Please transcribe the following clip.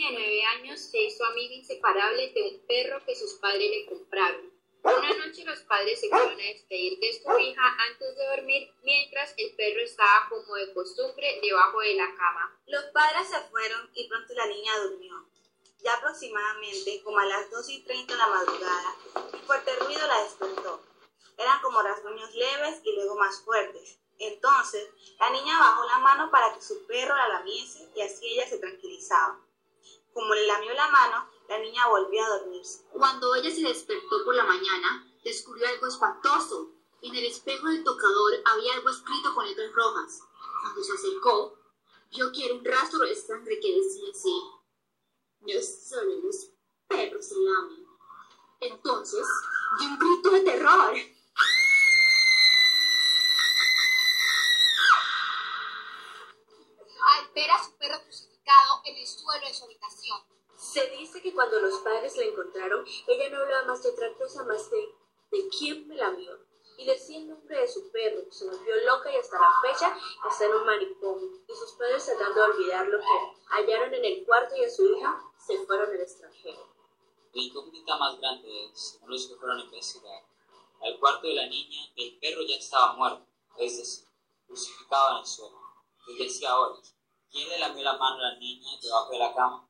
niña de nueve años se hizo amiga inseparable de un perro que sus padres le compraron. Una noche los padres se fueron a despedir de su hija antes de dormir, mientras el perro estaba como de costumbre debajo de la cama. Los padres se fueron y pronto la niña durmió. Ya aproximadamente como a las 2 y 30 de la madrugada, un fuerte ruido la despertó. Eran como rasguños leves y luego más fuertes. Entonces, la niña bajó la mano para que su perro la lamiese y así ella se tranquilizaba. Como le lamió la mano, la niña volvió a dormirse. Cuando ella se despertó por la mañana, descubrió algo espantoso. En el espejo del tocador había algo escrito con letras rojas. Cuando se acercó, vio que era un rastro de sangre que decía así. No solo los perros se lamen. Entonces, dio un grito de terror. Suelo de su habitación. Se dice que cuando los padres la encontraron, ella no hablaba más de otra cosa más de de quién me la vio. Y decía el nombre de su perro, se volvió loca y hasta la fecha está en un manicomio. Y sus padres tratando de olvidar lo que hallaron en el cuarto y a su hija se fueron al extranjero. La incógnita más grande es, según los que fueron a investigar, al cuarto de la niña, el perro ya estaba muerto, es decir, crucificado en el suelo. Y decía ahora, ¿quién le lamió la mano a la niña debajo de la cama?